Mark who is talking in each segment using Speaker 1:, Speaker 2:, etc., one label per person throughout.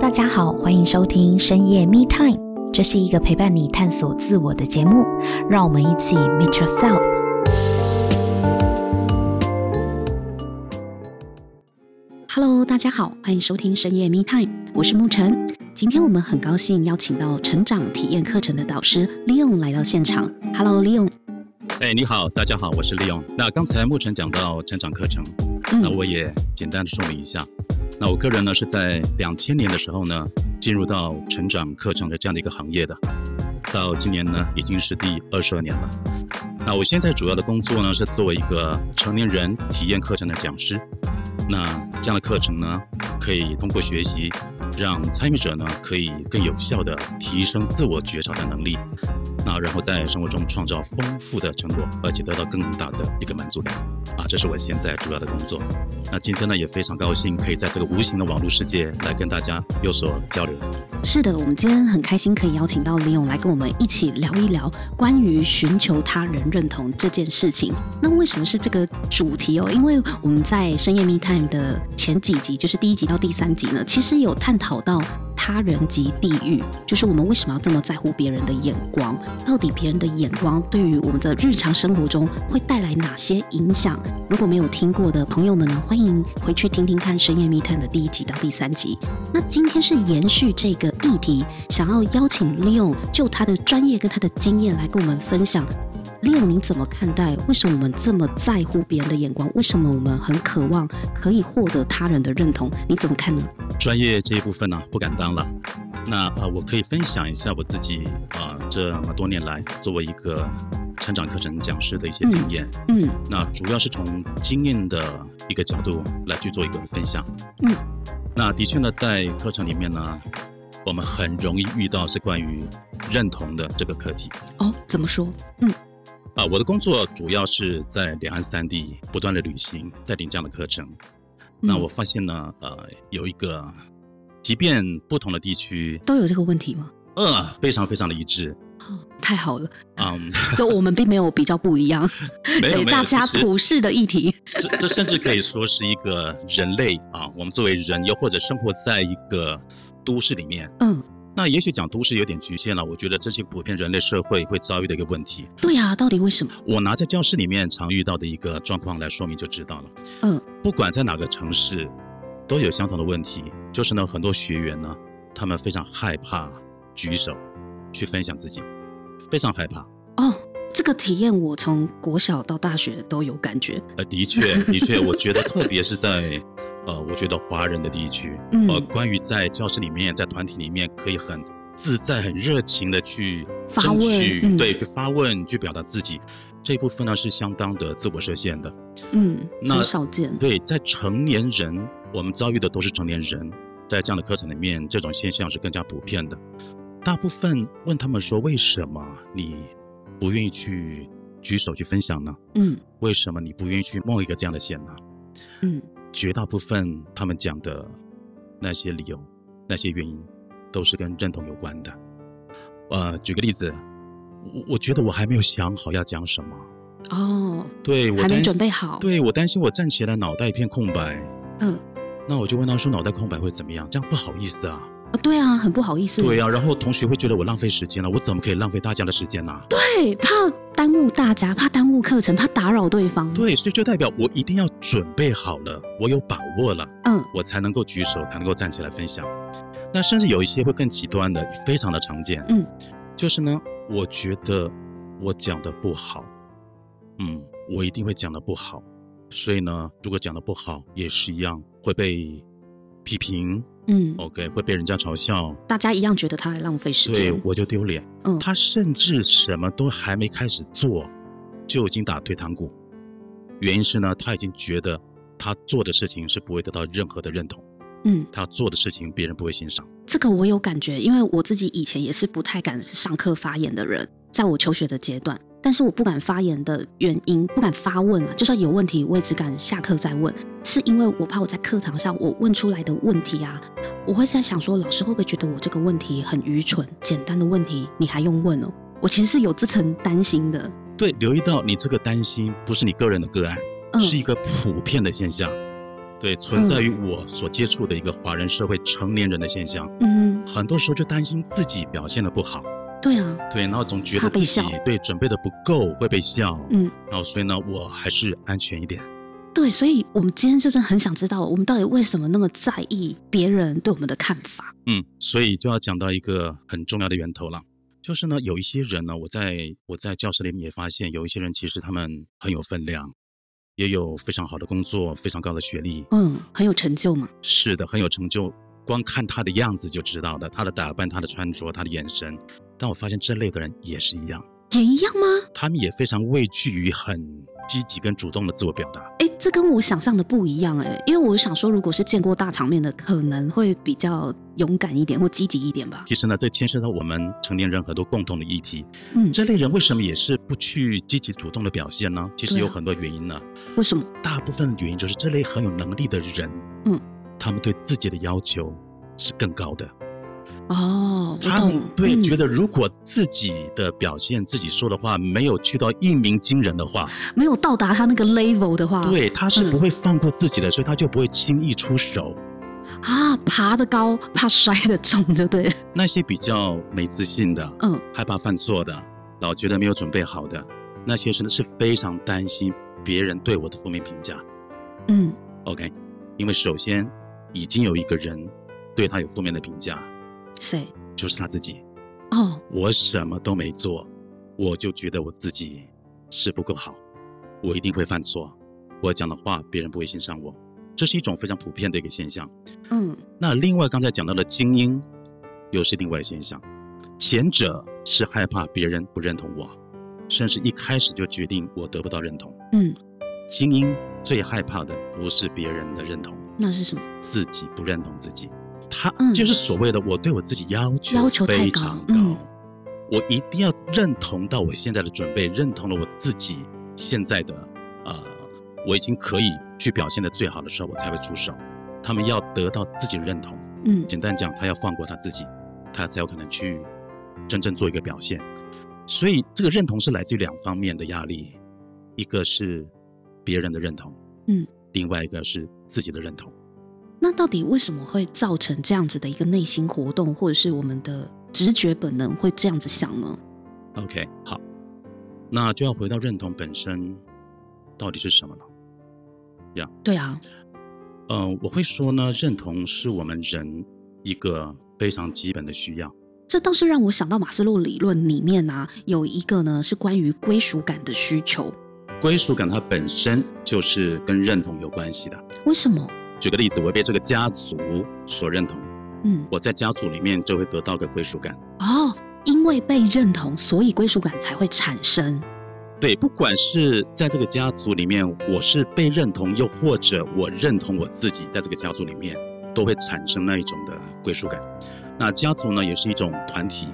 Speaker 1: 大家好，欢迎收听深夜 Me Time，这是一个陪伴你探索自我的节目，让我们一起 Meet Yourself。Hello，大家好，欢迎收听深夜 Me Time，我是沐晨。今天我们很高兴邀请到成长体验课程的导师 Leon 来到现场。Hello，Leon。
Speaker 2: 哎，你好，大家好，我是 Leon。那刚才沐晨讲到成长课程，嗯、那我也简单的说明一下。那我个人呢，是在两千年的时候呢，进入到成长课程的这样的一个行业的，到今年呢，已经是第二十二年了。那我现在主要的工作呢，是作为一个成年人体验课程的讲师。那这样的课程呢，可以通过学习，让参与者呢，可以更有效地提升自我觉察的能力。那然后在生活中创造丰富的成果，而且得到更大的一个满足感啊，这是我现在主要的工作。那今天呢，也非常高兴可以在这个无形的网络世界来跟大家有所交流。
Speaker 1: 是的，我们今天很开心可以邀请到李勇来跟我们一起聊一聊关于寻求他人认同这件事情。那为什么是这个主题哦？因为我们在深夜 Me Time 的前几集，就是第一集到第三集呢，其实有探讨到。他人及地狱，就是我们为什么要这么在乎别人的眼光？到底别人的眼光对于我们的日常生活中会带来哪些影响？如果没有听过的朋友们呢，欢迎回去听听看《深夜密探》的第一集到第三集。那今天是延续这个议题，想要邀请 Leon 就他的专业跟他的经验来跟我们分享。Leon，你怎么看待？为什么我们这么在乎别人的眼光？为什么我们很渴望可以获得他人的认同？你怎么看呢？
Speaker 2: 专业这一部分呢、啊，不敢当了。那呃，我可以分享一下我自己啊、呃，这么多年来作为一个成长课程讲师的一些经验。嗯。嗯，那主要是从经验的一个角度来去做一个分享。嗯。那的确呢，在课程里面呢，我们很容易遇到是关于认同的这个课题。
Speaker 1: 哦，怎么说？嗯。
Speaker 2: 啊，我的工作主要是在两岸三地不断的旅行，带领这样的课程。那我发现呢，呃，有一个，即便不同的地区
Speaker 1: 都有这个问题吗？
Speaker 2: 呃，非常非常的一致。
Speaker 1: 哦，太好了。嗯，所以我们并没有比较不一样，对大家普世的议题。
Speaker 2: 这这甚至可以说是一个人类啊，我们作为人，又或者生活在一个都市里面，嗯。那也许讲都市有点局限了，我觉得这是普遍人类社会会遭遇的一个问题。
Speaker 1: 对呀、啊，到底为什么？
Speaker 2: 我拿在教室里面常遇到的一个状况来说明就知道了。嗯，不管在哪个城市，都有相同的问题，就是呢，很多学员呢，他们非常害怕举手去分享自己，非常害怕。
Speaker 1: 哦，这个体验我从国小到大学都有感觉。
Speaker 2: 呃，的确，的确，我觉得特别是在。呃，我觉得华人的地区，嗯，呃，关于在教室里面，在团体里面，可以很自在、很热情的去争取，嗯、对，去发问、去表达自己，这一部分呢是相当的自我设限的，
Speaker 1: 嗯，那很少见。
Speaker 2: 对，在成年人，我们遭遇的都是成年人，在这样的课程里面，这种现象是更加普遍的。大部分问他们说：“为什么你不愿意去举手去分享呢？”嗯，为什么你不愿意去冒一个这样的险呢？嗯。绝大部分他们讲的那些理由、那些原因，都是跟认同有关的。呃，举个例子，我我觉得我还没有想好要讲什么。
Speaker 1: 哦，
Speaker 2: 对，我
Speaker 1: 还没准备好。
Speaker 2: 对，我担心我站起来脑袋一片空白。嗯，那我就问他说：“脑袋空白会怎么样？”这样不好意思啊。
Speaker 1: 啊，对啊，很不好意思。
Speaker 2: 对啊，然后同学会觉得我浪费时间了，我怎么可以浪费大家的时间呢？
Speaker 1: 对，怕耽误大家，怕耽误课程，怕打扰对方。
Speaker 2: 对，所以就代表我一定要准备好了，我有把握了，嗯，我才能够举手，才能够站起来分享。那甚至有一些会更极端的，非常的常见，嗯，就是呢，我觉得我讲的不好，嗯，我一定会讲的不好，所以呢，如果讲的不好，也是一样会被批评。嗯，OK，会被人家嘲笑，
Speaker 1: 大家一样觉得他在浪费时间，
Speaker 2: 对，我就丢脸。嗯，他甚至什么都还没开始做，就已经打退堂鼓。原因是呢，他已经觉得他做的事情是不会得到任何的认同。嗯，他做的事情别人不会欣赏。
Speaker 1: 这个我有感觉，因为我自己以前也是不太敢上课发言的人，在我求学的阶段。但是我不敢发言的原因，不敢发问啊，就算有问题，我也只敢下课再问，是因为我怕我在课堂上我问出来的问题啊，我会在想说，老师会不会觉得我这个问题很愚蠢，简单的问题你还用问哦？我其实是有这层担心的。
Speaker 2: 对，留意到你这个担心不是你个人的个案，嗯、是一个普遍的现象。对，存在于我所接触的一个华人社会成年人的现象。
Speaker 1: 嗯，
Speaker 2: 很多时候就担心自己表现的不好。
Speaker 1: 对啊，
Speaker 2: 对，然后总觉得自己对准备的不够会被笑。
Speaker 1: 嗯，
Speaker 2: 然后所以呢，我还是安全一点。
Speaker 1: 对，所以我们今天就真的很想知道，我们到底为什么那么在意别人对我们的看法？
Speaker 2: 嗯，所以就要讲到一个很重要的源头了。就是呢，有一些人呢，我在我在教室里面也发现，有一些人其实他们很有分量，也有非常好的工作，非常高的学历，
Speaker 1: 嗯，很有成就嘛。
Speaker 2: 是的，很有成就，光看他的样子就知道的，他的打扮、他的穿着、他的眼神。但我发现这类的人也是一样，
Speaker 1: 也一样吗？
Speaker 2: 他们也非常畏惧于很积极跟主动的自我表达。
Speaker 1: 哎，这跟我想象的不一样哎，因为我想说，如果是见过大场面的，可能会比较勇敢一点或积极一点吧。
Speaker 2: 其实呢，这牵涉到我们成年人很多共同的议题。
Speaker 1: 嗯，
Speaker 2: 这类人为什么也是不去积极主动的表现呢？其实有很多原因呢。
Speaker 1: 啊、为什么？
Speaker 2: 大部分的原因就是这类很有能力的人，
Speaker 1: 嗯，
Speaker 2: 他们对自己的要求是更高的。
Speaker 1: 哦，
Speaker 2: 他们对、
Speaker 1: 嗯、
Speaker 2: 觉得，如果自己的表现、自己说的话没有去到一鸣惊人的话，
Speaker 1: 没有到达他那个 level 的话，
Speaker 2: 对，他是不会放过自己的，嗯、所以他就不会轻易出手。
Speaker 1: 啊，爬得高，怕摔得重，就对。
Speaker 2: 那些比较没自信的，
Speaker 1: 嗯，
Speaker 2: 害怕犯错的，老觉得没有准备好的，那些真的是非常担心别人对我的负面评价。
Speaker 1: 嗯
Speaker 2: ，OK，因为首先已经有一个人对他有负面的评价。
Speaker 1: 谁？
Speaker 2: 就是他自己。
Speaker 1: 哦，
Speaker 2: 我什么都没做，我就觉得我自己是不够好，我一定会犯错，我讲的话别人不会欣赏我，这是一种非常普遍的一个现象。
Speaker 1: 嗯，
Speaker 2: 那另外刚才讲到的精英，又是另外现象。前者是害怕别人不认同我，甚至一开始就决定我得不到认同。
Speaker 1: 嗯，
Speaker 2: 精英最害怕的不是别人的认同，
Speaker 1: 那是什么？
Speaker 2: 自己不认同自己。他就是所谓的我对我自己要求
Speaker 1: 要求
Speaker 2: 非常高，
Speaker 1: 嗯、
Speaker 2: 我一定要认同到我现在的准备，认同了我自己现在的呃，我已经可以去表现的最好的时候，我才会出手。他们要得到自己的认同，
Speaker 1: 嗯，
Speaker 2: 简单讲，他要放过他自己，他才有可能去真正做一个表现。所以这个认同是来自于两方面的压力，一个是别人的认同，
Speaker 1: 嗯，
Speaker 2: 另外一个是自己的认同。
Speaker 1: 那到底为什么会造成这样子的一个内心活动，或者是我们的直觉本能会这样子想呢
Speaker 2: ？OK，好，那就要回到认同本身到底是什么了。呀、yeah.，
Speaker 1: 对啊，
Speaker 2: 嗯、呃，我会说呢，认同是我们人一个非常基本的需要。
Speaker 1: 这倒是让我想到马斯洛理论里面啊，有一个呢是关于归属感的需求。
Speaker 2: 归属感它本身就是跟认同有关系的。
Speaker 1: 为什么？
Speaker 2: 举个例子，我被这个家族所认同，
Speaker 1: 嗯，
Speaker 2: 我在家族里面就会得到个归属感。
Speaker 1: 哦，因为被认同，所以归属感才会产生。
Speaker 2: 对，不管是在这个家族里面，我是被认同，又或者我认同我自己，在这个家族里面，都会产生那一种的归属感。那家族呢，也是一种团体，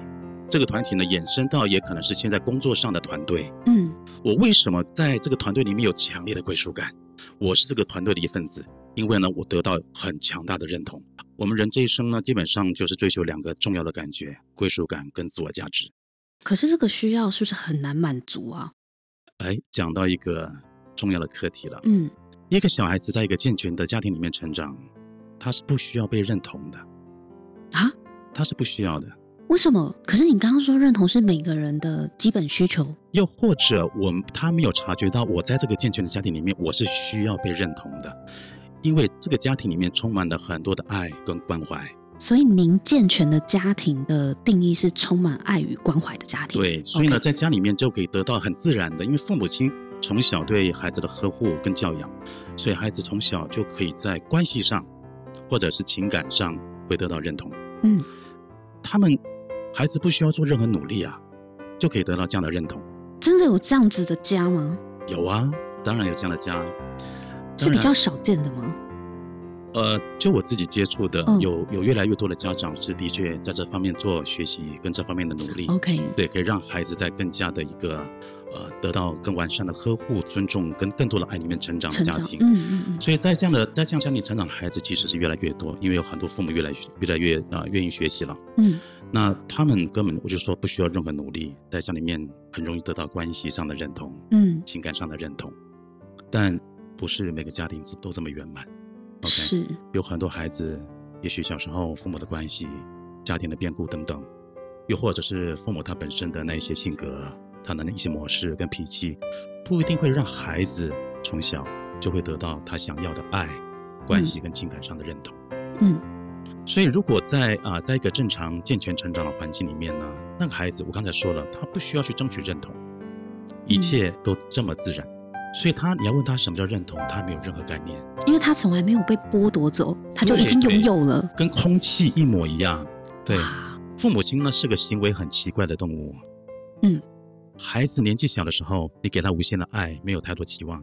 Speaker 2: 这个团体呢，衍生到也可能是现在工作上的团队。
Speaker 1: 嗯，
Speaker 2: 我为什么在这个团队里面有强烈的归属感？我是这个团队的一份子。因为呢，我得到很强大的认同。我们人这一生呢，基本上就是追求两个重要的感觉：归属感跟自我价值。
Speaker 1: 可是这个需要是不是很难满足啊？
Speaker 2: 哎，讲到一个重要的课题了。
Speaker 1: 嗯，
Speaker 2: 一个小孩子在一个健全的家庭里面成长，他是不需要被认同的。
Speaker 1: 啊？
Speaker 2: 他是不需要的。
Speaker 1: 为什么？可是你刚刚说认同是每个人的基本需求。
Speaker 2: 又或者我他没有察觉到，我在这个健全的家庭里面，我是需要被认同的。因为这个家庭里面充满了很多的爱跟关怀，
Speaker 1: 所以您健全的家庭的定义是充满爱与关怀的家庭。
Speaker 2: 对，所以呢在家里面就可以得到很自然的，因为父母亲从小对孩子的呵护跟教养，所以孩子从小就可以在关系上或者是情感上会得到认同。
Speaker 1: 嗯，
Speaker 2: 他们孩子不需要做任何努力啊，就可以得到这样的认同。
Speaker 1: 真的有这样子的家吗？
Speaker 2: 有啊，当然有这样的家。
Speaker 1: 是比较少见的吗？
Speaker 2: 呃，就我自己接触的，
Speaker 1: 嗯、
Speaker 2: 有有越来越多的家长是的确在这方面做学习跟这方面的努力。
Speaker 1: OK，
Speaker 2: 对，可以让孩子在更加的一个呃得到更完善的呵护、尊重跟更多的爱里面成长的家庭。
Speaker 1: 嗯嗯嗯。所
Speaker 2: 以在这样的在这样家庭成长的孩子其实是越来越多，因为有很多父母越来越来越啊、呃、愿意学习了。
Speaker 1: 嗯。
Speaker 2: 那他们根本我就说不需要任何努力，在家里面很容易得到关系上的认同，
Speaker 1: 嗯，
Speaker 2: 情感上的认同，但。不是每个家庭都这么圆满，Okay?
Speaker 1: 是
Speaker 2: 有很多孩子，也许小时候父母的关系、家庭的变故等等，又或者是父母他本身的那一些性格、他的那一些模式跟脾气，不一定会让孩子从小就会得到他想要的爱、关系跟情感上的认同。
Speaker 1: 嗯，
Speaker 2: 所以如果在啊、呃，在一个正常健全成长的环境里面呢，那个孩子我刚才说了，他不需要去争取认同，一切都这么自然。嗯所以他，你要问他什么叫认同，他没有任何概念，
Speaker 1: 因为他从来没有被剥夺走，他就已经拥有了，
Speaker 2: 跟空气一模一样。对，父母亲呢是个行为很奇怪的动物。
Speaker 1: 嗯，
Speaker 2: 孩子年纪小的时候，你给他无限的爱，没有太多期望。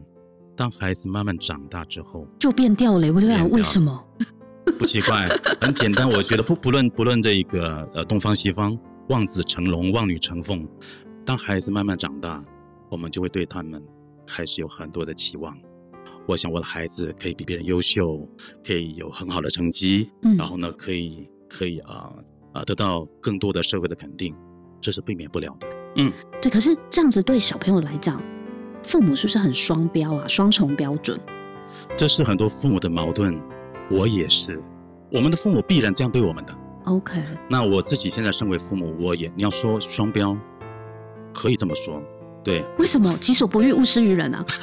Speaker 2: 当孩子慢慢长大之后，
Speaker 1: 就变掉了。我就想，为什么？
Speaker 2: 不奇怪，很简单。我觉得不不论不论这一个呃东方西方，望子成龙，望女成凤。当孩子慢慢长大，我们就会对他们。开始有很多的期望，我想我的孩子可以比别人优秀，可以有很好的成绩，
Speaker 1: 嗯，
Speaker 2: 然后呢，可以可以啊啊得到更多的社会的肯定，这是避免不了的。嗯，
Speaker 1: 对。可是这样子对小朋友来讲，父母是不是很双标啊？双重标准？
Speaker 2: 这是很多父母的矛盾，我也是。我们的父母必然这样对我们的。
Speaker 1: OK。
Speaker 2: 那我自己现在身为父母，我也你要说双标，可以这么说。对，
Speaker 1: 为什么己所不欲，勿施于人啊？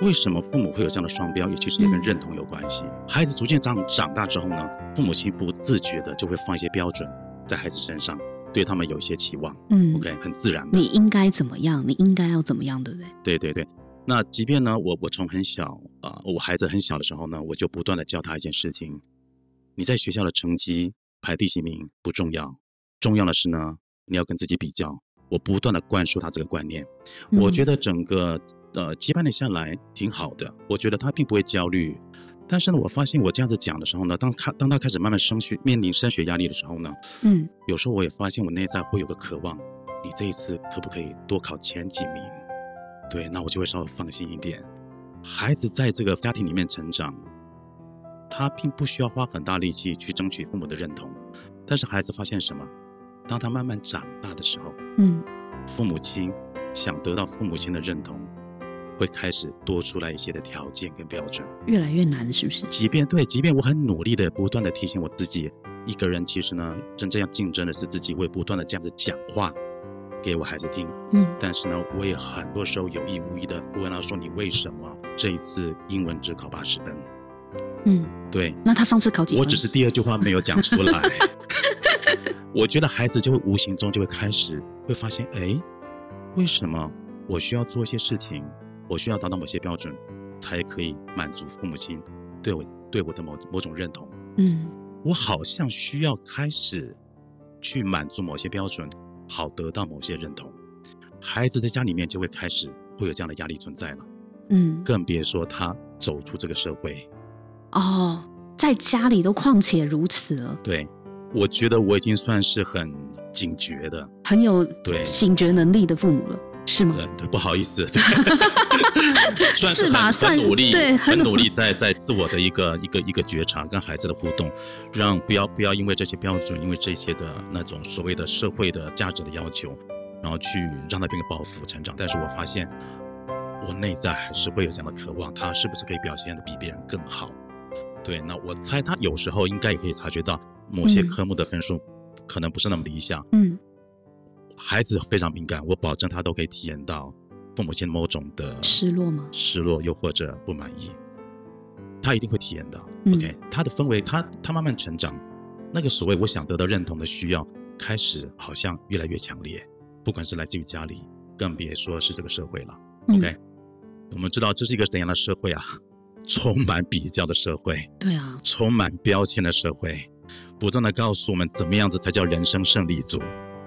Speaker 2: 为什么父母会有这样的双标？也其实也跟认同有关系。嗯、孩子逐渐长长大之后呢，父母亲不自觉的就会放一些标准在孩子身上，对他们有一些期望。
Speaker 1: 嗯
Speaker 2: ，OK，很自然。
Speaker 1: 你应该怎么样？你应该要怎么样？对不对？
Speaker 2: 对对对。那即便呢，我我从很小啊、呃，我孩子很小的时候呢，我就不断的教他一件事情：你在学校的成绩排第几名不重要，重要的是呢，你要跟自己比较。我不断的灌输他这个观念，我觉得整个呃羁绊了下来挺好的，我觉得他并不会焦虑。但是呢，我发现我这样子讲的时候呢，当他当他开始慢慢升学，面临升学压力的时候呢，
Speaker 1: 嗯，
Speaker 2: 有时候我也发现我内在会有个渴望，你这一次可不可以多考前几名？对，那我就会稍微放心一点。孩子在这个家庭里面成长，他并不需要花很大力气去争取父母的认同，但是孩子发现什么？当他慢慢长大的时候，
Speaker 1: 嗯，
Speaker 2: 父母亲想得到父母亲的认同，会开始多出来一些的条件跟标准，
Speaker 1: 越来越难，是不是？
Speaker 2: 即便对，即便我很努力的不断的提醒我自己，一个人其实呢，真正要竞争的是自己，我也不断的这样子讲话给我孩子听，
Speaker 1: 嗯，
Speaker 2: 但是呢，我也很多时候有意无意的问他说：“你为什么这一次英文只考八十分？”
Speaker 1: 嗯，
Speaker 2: 对。
Speaker 1: 那他上次考几分？
Speaker 2: 我只是第二句话没有讲出来。我觉得孩子就会无形中就会开始会发现，哎，为什么我需要做一些事情，我需要达到某些标准，才可以满足父母亲对我对我的某某种认同？
Speaker 1: 嗯，
Speaker 2: 我好像需要开始去满足某些标准，好得到某些认同。孩子在家里面就会开始会有这样的压力存在了。
Speaker 1: 嗯，
Speaker 2: 更别说他走出这个社会。
Speaker 1: 哦，在家里都况且如此了。
Speaker 2: 对。我觉得我已经算是很警觉的，
Speaker 1: 很有对警觉能力的父母了，是吗？
Speaker 2: 对，对，不好意思，
Speaker 1: 算是吧，算
Speaker 2: 努力，
Speaker 1: 对，
Speaker 2: 很努力在 在自我的一个一个一个觉察跟孩子的互动，让不要不要因为这些标准，因为这些的那种所谓的社会的价值的要求，然后去让他变得抱负成长。但是我发现我内在还是会有这样的渴望，他是不是可以表现的比别人更好？对，那我猜他有时候应该也可以察觉到。某些科目的分数可能不是那么理想，
Speaker 1: 嗯，
Speaker 2: 孩子非常敏感，我保证他都可以体验到父母亲某种的
Speaker 1: 失落吗？
Speaker 2: 失落又或者不满意，他一定会体验到。
Speaker 1: 嗯、
Speaker 2: OK，他的氛围，他他慢慢成长，那个所谓我想得到认同的需要，开始好像越来越强烈，不管是来自于家里，更别说是这个社会了。OK，、嗯、我们知道这是一个怎样的社会啊？充满比较的社会，
Speaker 1: 对啊，
Speaker 2: 充满标签的社会。不断的告诉我们怎么样子才叫人生胜利组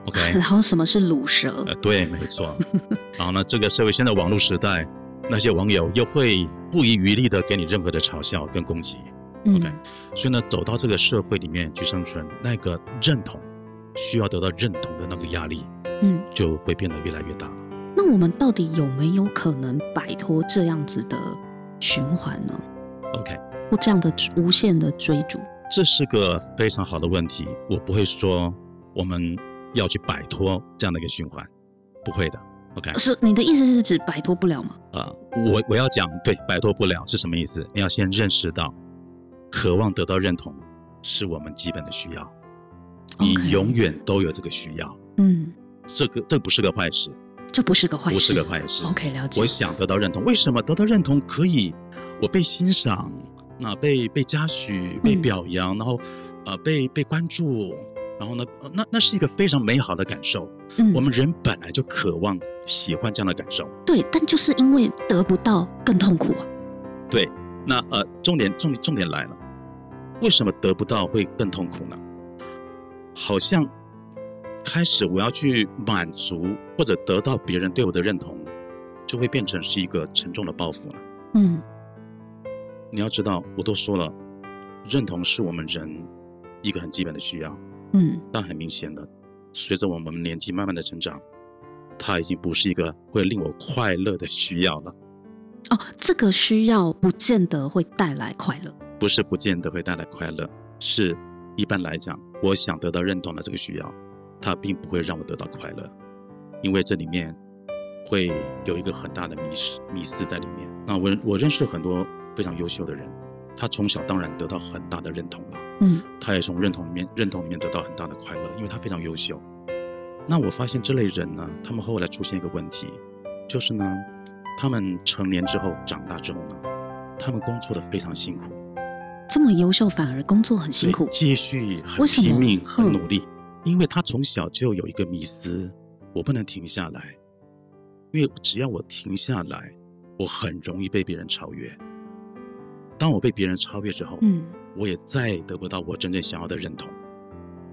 Speaker 2: ，OK？
Speaker 1: 然后什么是卤蛇？
Speaker 2: 呃，对，没错。然后呢，这个社会现在网络时代，那些网友又会不遗余力的给你任何的嘲笑跟攻击，OK？、嗯、所以呢，走到这个社会里面去生存，那个认同需要得到认同的那个压力，
Speaker 1: 嗯，
Speaker 2: 就会变得越来越大了。
Speaker 1: 那我们到底有没有可能摆脱这样子的循环呢
Speaker 2: ？OK？
Speaker 1: 或这样的无限的追逐？
Speaker 2: 这是个非常好的问题，我不会说我们要去摆脱这样的一个循环，不会的 OK，
Speaker 1: 是你的意思是指摆脱不了吗？
Speaker 2: 啊、呃，我我要讲对，摆脱不了是什么意思？你要先认识到，渴望得到认同是我们基本的需要.你永远都有这个需要。嗯，这个这不是个坏事，
Speaker 1: 这不是个坏事，
Speaker 2: 不是个坏事。
Speaker 1: OK，了解。
Speaker 2: 我想得到认同，为什么得到认同可以？我被欣赏，那被被嘉许，被表扬，嗯、然后呃被被关注。然后呢，那那是一个非常美好的感受。嗯，我们人本来就渴望喜欢这样的感受。
Speaker 1: 对，但就是因为得不到更痛苦啊。
Speaker 2: 对，那呃，重点重点重点来了，为什么得不到会更痛苦呢？好像开始我要去满足或者得到别人对我的认同，就会变成是一个沉重的包袱了。嗯，你要知道，我都说了，认同是我们人一个很基本的需要。嗯，但很明显的，随着我们年纪慢慢的成长，它已经不是一个会令我快乐的需要了。
Speaker 1: 哦，这个需要不见得会带来快乐。
Speaker 2: 不是不见得会带来快乐，是一般来讲，我想得到认同的这个需要，它并不会让我得到快乐，因为这里面会有一个很大的迷失、迷失在里面。那我我认识很多非常优秀的人。他从小当然得到很大的认同了，嗯，他也从认同里面认同里面得到很大的快乐，因为他非常优秀。那我发现这类人呢，他们后来出现一个问题，就是呢，他们成年之后长大之后呢，他们工作的非常辛苦。
Speaker 1: 这么优秀反而工作很辛苦，
Speaker 2: 继续很拼命很努力，因为他从小就有一个迷思，我不能停下来，因为只要我停下来，我很容易被别人超越。当我被别人超越之后，嗯，我也再也得不到我真正想要的认同。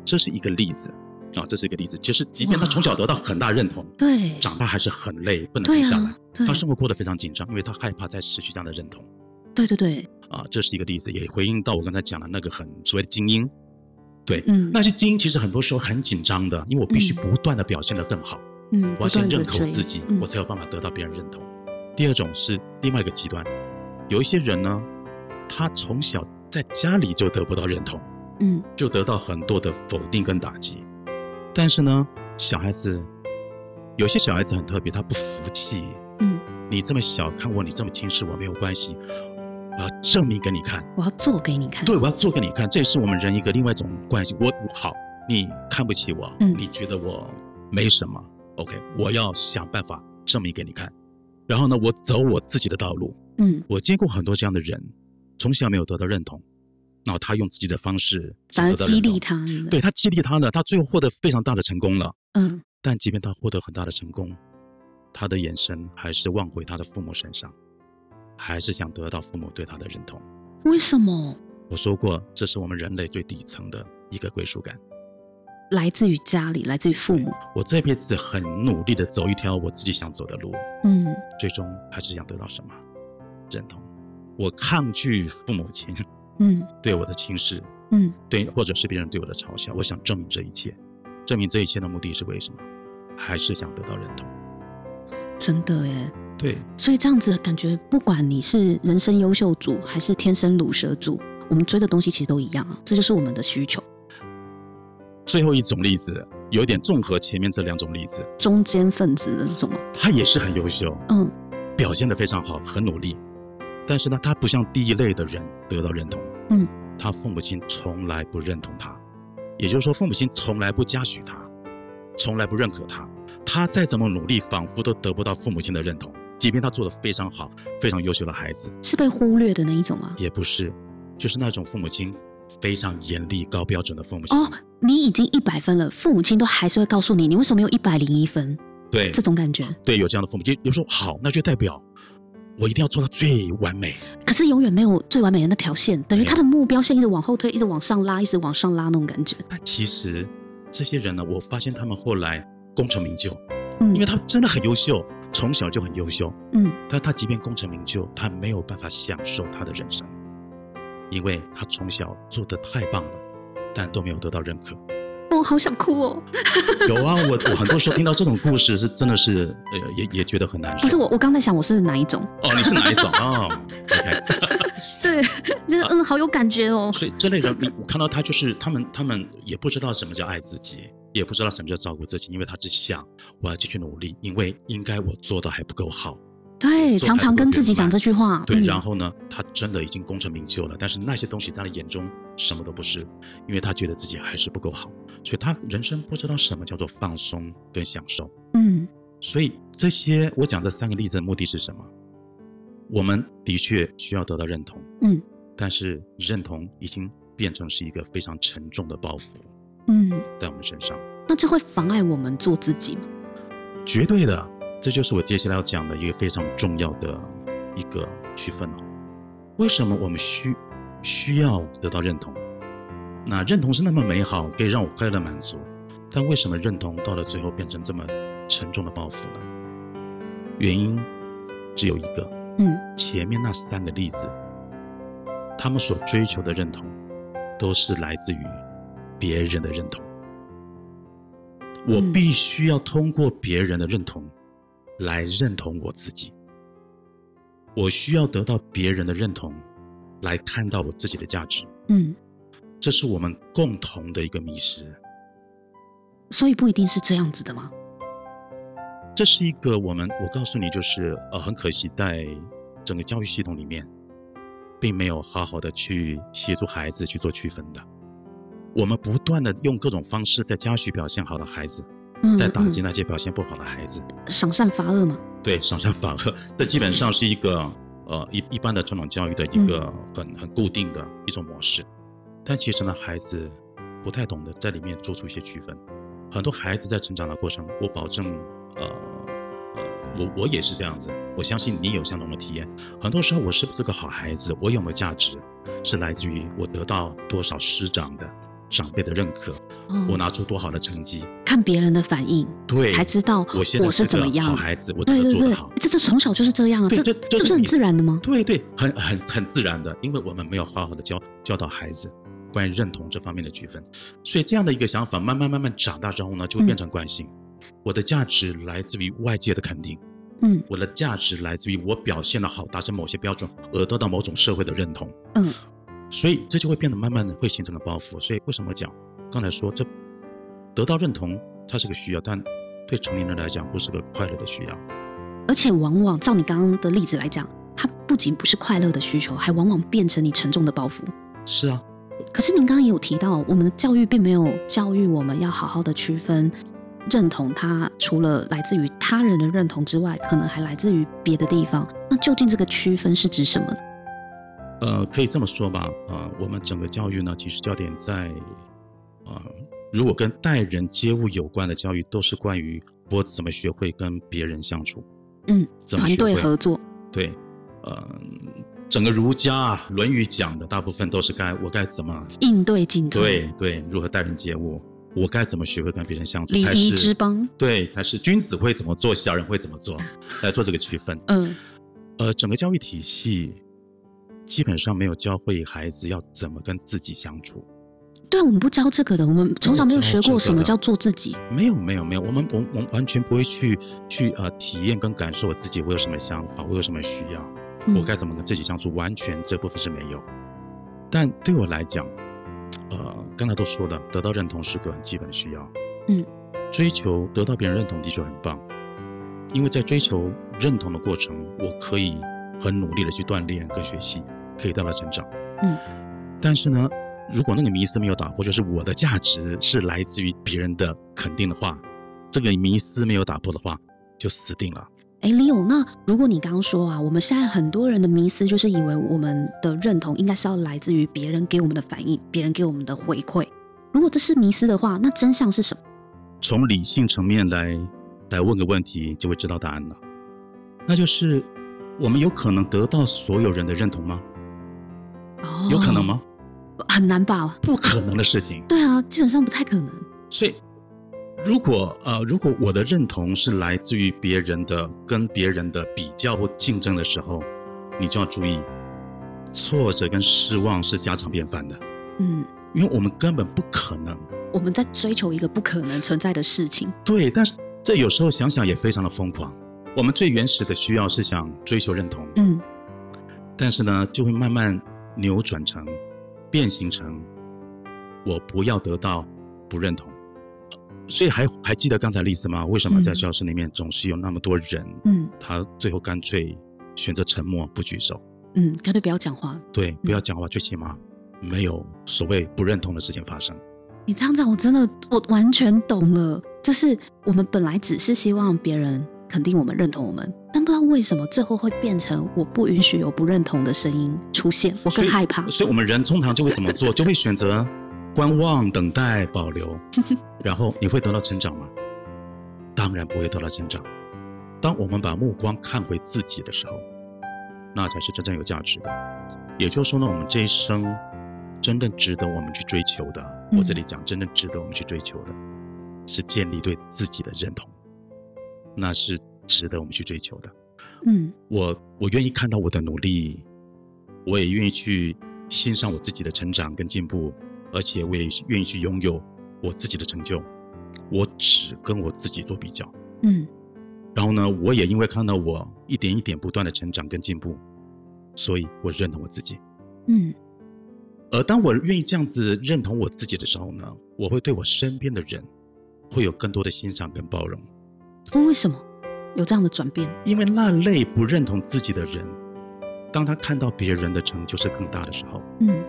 Speaker 2: 这是一个例子啊，这是一个例子。其实，即便他从小得到很大认同，对，长大还是很累，不能停下来。他生活过得非常紧张，因为他害怕再失去这样的认同。
Speaker 1: 对对对，
Speaker 2: 啊，这是一个例子，也回应到我刚才讲的那个很所谓的精英。对，嗯，那些精英其实很多时候很紧张的，因为我必须不断的表现得更好，嗯，我要先认可我自己，我才有办法得到别人认同。第二种是另外一个极端，有一些人呢。他从小在家里就得不到认同，嗯，就得到很多的否定跟打击。但是呢，小孩子有些小孩子很特别，他不服气，嗯，你这么小看我，你这么轻视我没有关系，我要证明给你看，
Speaker 1: 我要做给你看，
Speaker 2: 对，我要做给你看，这也是我们人一个另外一种关系。我好，你看不起我，嗯，你觉得我没什么，OK，我要想办法证明给你看。然后呢，我走我自己的道路，嗯，我见过很多这样的人。从小没有得到认同，然后他用自己的方式
Speaker 1: 反而激励他，
Speaker 2: 对，他激励他了，他最后获得非常大的成功了。嗯，但即便他获得很大的成功，他的眼神还是望回他的父母身上，还是想得到父母对他的认同。
Speaker 1: 为什么？
Speaker 2: 我说过，这是我们人类最底层的一个归属感，
Speaker 1: 来自于家里，来自于父母。
Speaker 2: 我这辈子很努力的走一条我自己想走的路，嗯，最终还是想得到什么？认同。我抗拒父母亲，嗯，对我的轻视，嗯，对，或者是别人对我的嘲笑。我想证明这一切，证明这一切的目的是为什么？还是想得到认同？
Speaker 1: 真的耶，
Speaker 2: 对。
Speaker 1: 所以这样子感觉，不管你是人生优秀组还是天生鲁蛇组，我们追的东西其实都一样啊。这就是我们的需求。
Speaker 2: 最后一种例子，有点综合前面这两种例子，
Speaker 1: 中间分子的这种，
Speaker 2: 他也是很优秀，嗯，表现得非常好，很努力。但是呢，他不像第一类的人得到认同。嗯，他父母亲从来不认同他，也就是说，父母亲从来不嘉许他，从来不认可他。他再怎么努力，仿佛都得不到父母亲的认同。即便他做的非常好，非常优秀的孩子，
Speaker 1: 是被忽略的那一种吗？
Speaker 2: 也不是，就是那种父母亲非常严厉、高标准的父母亲。
Speaker 1: 哦，你已经一百分了，父母亲都还是会告诉你，你为什么没有一百零一分？
Speaker 2: 对，
Speaker 1: 这种感觉。
Speaker 2: 对，有这样的父母亲，有时候好，那就代表。我一定要做到最完美，
Speaker 1: 可是永远没有最完美的那条线，等于他的目标线一直往后推，一直往上拉，一直往上拉那种感觉。
Speaker 2: 但其实这些人呢，我发现他们后来功成名就，嗯，因为他真的很优秀，从小就很优秀，嗯，但他即便功成名就，他没有办法享受他的人生，因为他从小做的太棒了，但都没有得到认可。
Speaker 1: 我好想哭哦！
Speaker 2: 有啊，我我很多时候听到这种故事，是真的是呃，也也觉得很难受。
Speaker 1: 不是我，我刚在想我是哪一种？
Speaker 2: 哦，你是哪一种啊？哦，OK，
Speaker 1: 对，就是嗯，好有感觉哦。
Speaker 2: 所以这类人，你我看到他就是他们，他们也不知道什么叫爱自己，也不知道什么叫照顾自己，因为他只想我要继续努力，因为应该我做的还不够好。
Speaker 1: 对，常常跟自己讲这句话。
Speaker 2: 对，然后呢，他真的已经功成名就了，但是那些东西在他眼中什么都不是，因为他觉得自己还是不够好，所以他人生不知道什么叫做放松跟享受。
Speaker 1: 嗯，
Speaker 2: 所以这些我讲这三个例子的目的是什么？我们的确需要得到认同。
Speaker 1: 嗯，
Speaker 2: 但是认同已经变成是一个非常沉重的包袱。
Speaker 1: 嗯，
Speaker 2: 在我们身上，
Speaker 1: 那这会妨碍我们做自己吗？
Speaker 2: 绝对的。这就是我接下来要讲的一个非常重要的一个区分哦。为什么我们需需要得到认同？那认同是那么美好，可以让我快乐满足，但为什么认同到了最后变成这么沉重的包袱呢？原因只有一个，
Speaker 1: 嗯，
Speaker 2: 前面那三个例子，他们所追求的认同，都是来自于别人的认同。我必须要通过别人的认同。来认同我自己，我需要得到别人的认同，来看到我自己的价值。
Speaker 1: 嗯，
Speaker 2: 这是我们共同的一个迷失。
Speaker 1: 所以不一定是这样子的吗？
Speaker 2: 这是一个我们，我告诉你，就是呃，很可惜，在整个教育系统里面，并没有好好的去协助孩子去做区分的。我们不断的用各种方式在嘉许表现好的孩子。在打击那些表现不好的孩子，
Speaker 1: 赏善罚恶嘛？
Speaker 2: 对，赏善罚恶，这基本上是一个呃一一般的传统教育的一个很很固定的一种模式。但其实呢，孩子不太懂得在里面做出一些区分。很多孩子在成长的过程，我保证，呃呃，我我也是这样子。我相信你有相同的体验。很多时候，我是不是个好孩子？我有没有价值？是来自于我得到多少师长的。长辈的认可，哦、我拿出多好的成绩，
Speaker 1: 看别人的反应，
Speaker 2: 对，
Speaker 1: 才知道我是怎么样。
Speaker 2: 好孩子，我怎么做得好？
Speaker 1: 这是从小就是这样啊，这这这不是很自然的吗？
Speaker 2: 对对，很很很自然的，因为我们没有好好的教教导孩子关于认同这方面的区分，所以这样的一个想法慢慢慢慢长大之后呢，就会变成惯性。嗯、我的价值来自于外界的肯定，
Speaker 1: 嗯，
Speaker 2: 我的价值来自于我表现的好，达成某些标准而得到某种社会的认同，
Speaker 1: 嗯，
Speaker 2: 所以这就会变得慢慢的会形成了包袱。所以为什么讲？刚才说，这得到认同，它是个需要，但对成年人来讲，不是个快乐的需要。
Speaker 1: 而且，往往照你刚刚的例子来讲，它不仅不是快乐的需求，还往往变成你沉重的包袱。
Speaker 2: 是啊。
Speaker 1: 可是您刚刚也有提到，我们的教育并没有教育我们要好好的区分认同，它除了来自于他人的认同之外，可能还来自于别的地方。那究竟这个区分是指什么呢？
Speaker 2: 呃，可以这么说吧。呃，我们整个教育呢，其实焦点在。啊、呃，如果跟待人接物有关的教育，都是关于我怎么学会跟别人相处，
Speaker 1: 嗯，团队合作，
Speaker 2: 对，呃，整个儒家啊，《论语》讲的大部分都是该我该怎么
Speaker 1: 应对进退，
Speaker 2: 对对，如何待人接物，我该怎么学会跟别人相处，
Speaker 1: 礼仪之邦，
Speaker 2: 对，才是君子会怎么做，小人会怎么做，来做这个区分。
Speaker 1: 嗯，
Speaker 2: 呃，整个教育体系基本上没有教会孩子要怎么跟自己相处。
Speaker 1: 对，我们不教这个的，我们从小没有学过什么叫做自己。
Speaker 2: 没有，没有，没有，我们我我完全不会去去呃体验跟感受我自己，我有什么想法，我有什么需要，嗯、我该怎么跟自己相处，完全这部分是没有。但对我来讲，呃，刚才都说了，得到认同是个很基本的需要。
Speaker 1: 嗯，
Speaker 2: 追求得到别人认同的确很棒，因为在追求认同的过程，我可以很努力的去锻炼跟学习，可以带来成长。
Speaker 1: 嗯，
Speaker 2: 但是呢。如果那个迷思没有打破，就是我的价值是来自于别人的肯定的话，这个迷思没有打破的话，就死定了。
Speaker 1: 哎，Leo，那如果你刚刚说啊，我们现在很多人的迷思就是以为我们的认同应该是要来自于别人给我们的反应，别人给我们的回馈。如果这是迷思的话，那真相是什么？
Speaker 2: 从理性层面来来问个问题，就会知道答案了。那就是我们有可能得到所有人的认同吗？
Speaker 1: 哦，
Speaker 2: 有可能吗？
Speaker 1: 很难吧？
Speaker 2: 不可能的事情。
Speaker 1: 对啊，基本上不太可能。
Speaker 2: 所以，如果呃，如果我的认同是来自于别人的，跟别人的比较或竞争的时候，你就要注意，挫折跟失望是家常便饭的。
Speaker 1: 嗯，
Speaker 2: 因为我们根本不可能。
Speaker 1: 我们在追求一个不可能存在的事情。
Speaker 2: 对，但是这有时候想想也非常的疯狂。我们最原始的需要是想追求认同。
Speaker 1: 嗯，
Speaker 2: 但是呢，就会慢慢扭转成。变形成，我不要得到不认同，所以还还记得刚才例子吗？为什么在教室里面总是有那么多人？
Speaker 1: 嗯，
Speaker 2: 他最后干脆选择沉默，不举手。
Speaker 1: 嗯，干脆不要讲话。
Speaker 2: 对，不要讲话，最起码没有所谓不认同的事情发生。
Speaker 1: 你这样讲，我真的我完全懂了。就是我们本来只是希望别人肯定我们、认同我们，但不知道为什么最后会变成我不允许有不认同的声音出现，我更害怕。
Speaker 2: 所以，所以我们人通常就会怎么做？就会选择观望、等待、保留。然后你会得到成长吗？当然不会得到成长。当我们把目光看回自己的时候，那才是真正有价值的。也就是说呢，我们这一生真正值得我们去追求的，我这里讲真正值得我们去追求的。是建立对自己的认同，那是值得我们去追求的。
Speaker 1: 嗯，
Speaker 2: 我我愿意看到我的努力，我也愿意去欣赏我自己的成长跟进步，而且我也愿意去拥有我自己的成就。我只跟我自己做比较。
Speaker 1: 嗯，
Speaker 2: 然后呢，我也因为看到我一点一点不断的成长跟进步，所以我认同我自己。
Speaker 1: 嗯，
Speaker 2: 而当我愿意这样子认同我自己的时候呢，我会对我身边的人。会有更多的欣赏跟包容。
Speaker 1: 为什么有这样的转变？
Speaker 2: 因为那类不认同自己的人，当他看到别人的成就是更大的时候，
Speaker 1: 嗯，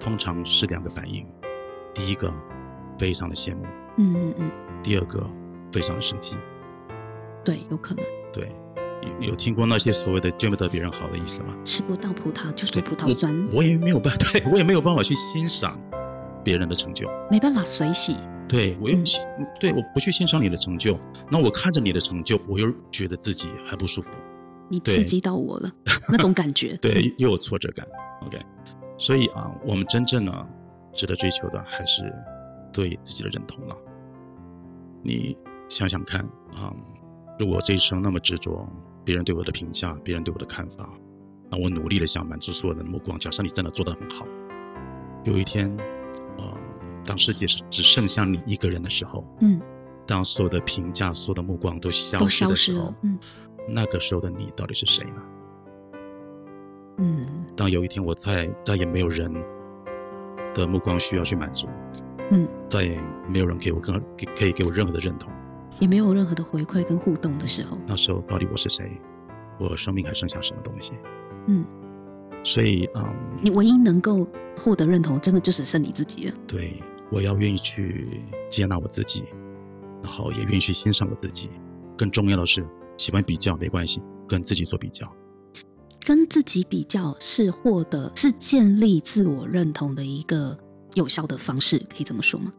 Speaker 2: 通常是两个反应：第一个，非常的羡慕，
Speaker 1: 嗯嗯嗯；
Speaker 2: 第二个，非常的生气。
Speaker 1: 对，有可能。
Speaker 2: 对，有有听过那些所谓的见不得别人好的意思吗？
Speaker 1: 吃不到葡萄就说葡萄酸。
Speaker 2: 我，我也没有办法，对，我也没有办法去欣赏别人的成就，
Speaker 1: 没办法随喜。
Speaker 2: 对，我又、嗯、对，我不去欣赏你的成就，那我看着你的成就，我又觉得自己很不舒服。
Speaker 1: 你刺激到我了，那种感觉。
Speaker 2: 对，又有挫折感。OK，所以啊，我们真正呢，值得追求的还是对自己的认同了。你想想看啊，如果这一生那么执着别人对我的评价，别人对我的看法，那我努力的想满足所有人的目光，假设你真的做得很好，有一天，啊。当世界是只剩下你一个人的时候，
Speaker 1: 嗯，
Speaker 2: 当所有的评价、所有的目光都消失的时候，嗯，那个时候的你到底是谁呢？
Speaker 1: 嗯，
Speaker 2: 当有一天我再再也没有人的目光需要去满足，
Speaker 1: 嗯，
Speaker 2: 再也没有人给我更给可以给我任何的认同，
Speaker 1: 也没有任何的回馈跟互动的时候，
Speaker 2: 那时候到底我是谁？我生命还剩下什么东西？
Speaker 1: 嗯，
Speaker 2: 所以，嗯，
Speaker 1: 你唯一能够获得认同，真的就只剩你自己了。
Speaker 2: 对。我要愿意去接纳我自己，然后也愿意去欣赏我自己。更重要的是，喜欢比较没关系，跟自己做比较。
Speaker 1: 跟自己比较是获得，是建立自我认同的一个有效的方式，可以这么说吗？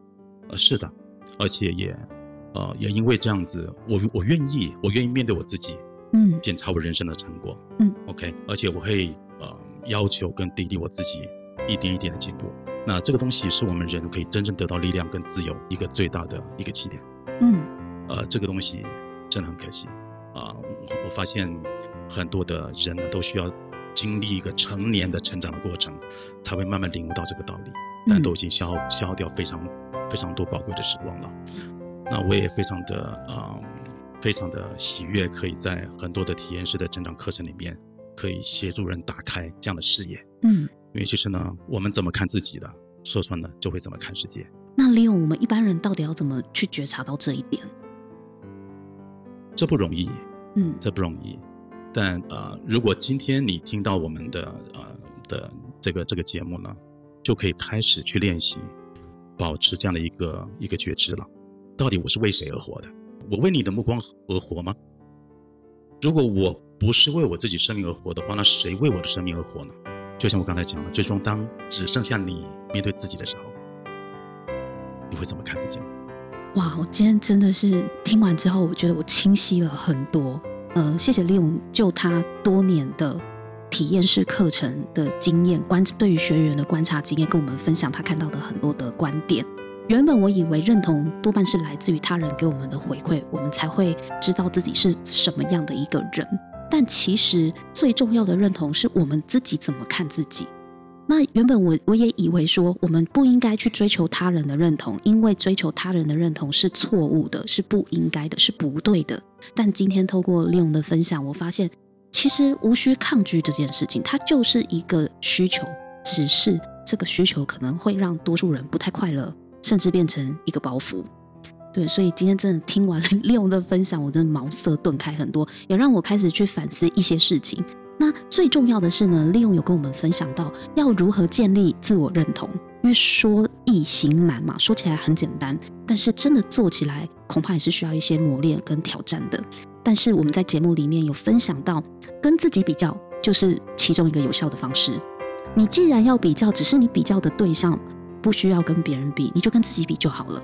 Speaker 2: 呃，是的，而且也，呃，也因为这样子，我我愿意，我愿意面对我自己，
Speaker 1: 嗯，
Speaker 2: 检查我人生的成果，
Speaker 1: 嗯
Speaker 2: ，OK，而且我会呃要求跟砥砺我自己，一点一点的进步。那这个东西是我们人可以真正得到力量跟自由一个最大的一个起点。
Speaker 1: 嗯，
Speaker 2: 呃，这个东西真的很可惜啊，呃，我发现很多的人呢都需要经历一个成年的成长的过程，才会慢慢领悟到这个道理，但都已经消耗消耗掉非常非常多宝贵的时光了。那我也非常的啊，呃，非常的喜悦，可以在很多的体验式的成长课程里面，可以协助人打开这样的视野。
Speaker 1: 嗯。
Speaker 2: 因为其实呢，我们怎么看自己的，说穿了就会怎么看世界。
Speaker 1: 那 Leon，我们一般人到底要怎么去觉察到这一点？
Speaker 2: 这不容易，
Speaker 1: 嗯，
Speaker 2: 这不容易。但呃，如果今天你听到我们的呃的这个这个节目呢，就可以开始去练习，保持这样的一个一个觉知了。到底我是为谁而活的？我为你的目光而活吗？如果我不是为我自己生命而活的话，那谁为我的生命而活呢？就像我刚才讲的，最终当只剩下你面对自己的时候，你会怎么看自己？
Speaker 1: 哇，我今天真的是听完之后，我觉得我清晰了很多。呃，谢谢 Leon 就他多年的体验式课程的经验，观对于学员的观察经验，跟我们分享他看到的很多的观点。原本我以为认同多半是来自于他人给我们的回馈，我们才会知道自己是什么样的一个人。但其实最重要的认同是我们自己怎么看自己。那原本我我也以为说，我们不应该去追求他人的认同，因为追求他人的认同是错误的，是不应该的，是不对的。但今天透过利用的分享，我发现其实无需抗拒这件事情，它就是一个需求，只是这个需求可能会让多数人不太快乐，甚至变成一个包袱。对，所以今天真的听完了 利用的分享，我真的茅塞顿开很多，也让我开始去反思一些事情。那最重要的是呢，利用有跟我们分享到要如何建立自我认同，因为说易行难嘛，说起来很简单，但是真的做起来恐怕也是需要一些磨练跟挑战的。但是我们在节目里面有分享到，跟自己比较就是其中一个有效的方式。你既然要比较，只是你比较的对象不需要跟别人比，你就跟自己比就好了。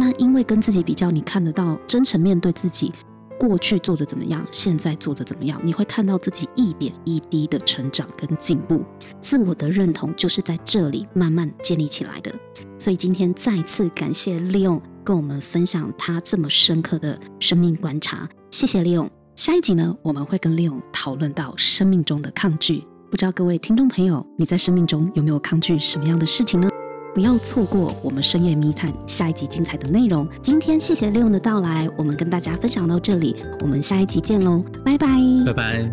Speaker 1: 那因为跟自己比较，你看得到真诚面对自己，过去做的怎么样，现在做的怎么样，你会看到自己一点一滴的成长跟进步。自我的认同就是在这里慢慢建立起来的。所以今天再次感谢利用跟我们分享他这么深刻的生命观察。谢谢利用。下一集呢，我们会跟利用讨论到生命中的抗拒。不知道各位听众朋友，你在生命中有没有抗拒什么样的事情呢？不要错过我们深夜密探下一集精彩的内容。今天谢谢利用的到来，我们跟大家分享到这里，我们下一集见喽，拜拜，
Speaker 2: 拜拜。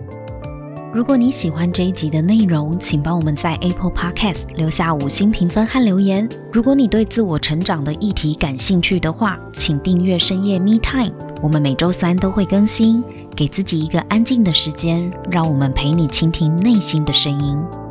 Speaker 3: 如果你喜欢这一集的内容，请帮我们在 Apple Podcast 留下五星评分和留言。如果你对自我成长的议题感兴趣的话，请订阅深夜 Me Time，我们每周三都会更新。给自己一个安静的时间，让我们陪你倾听内心的声音。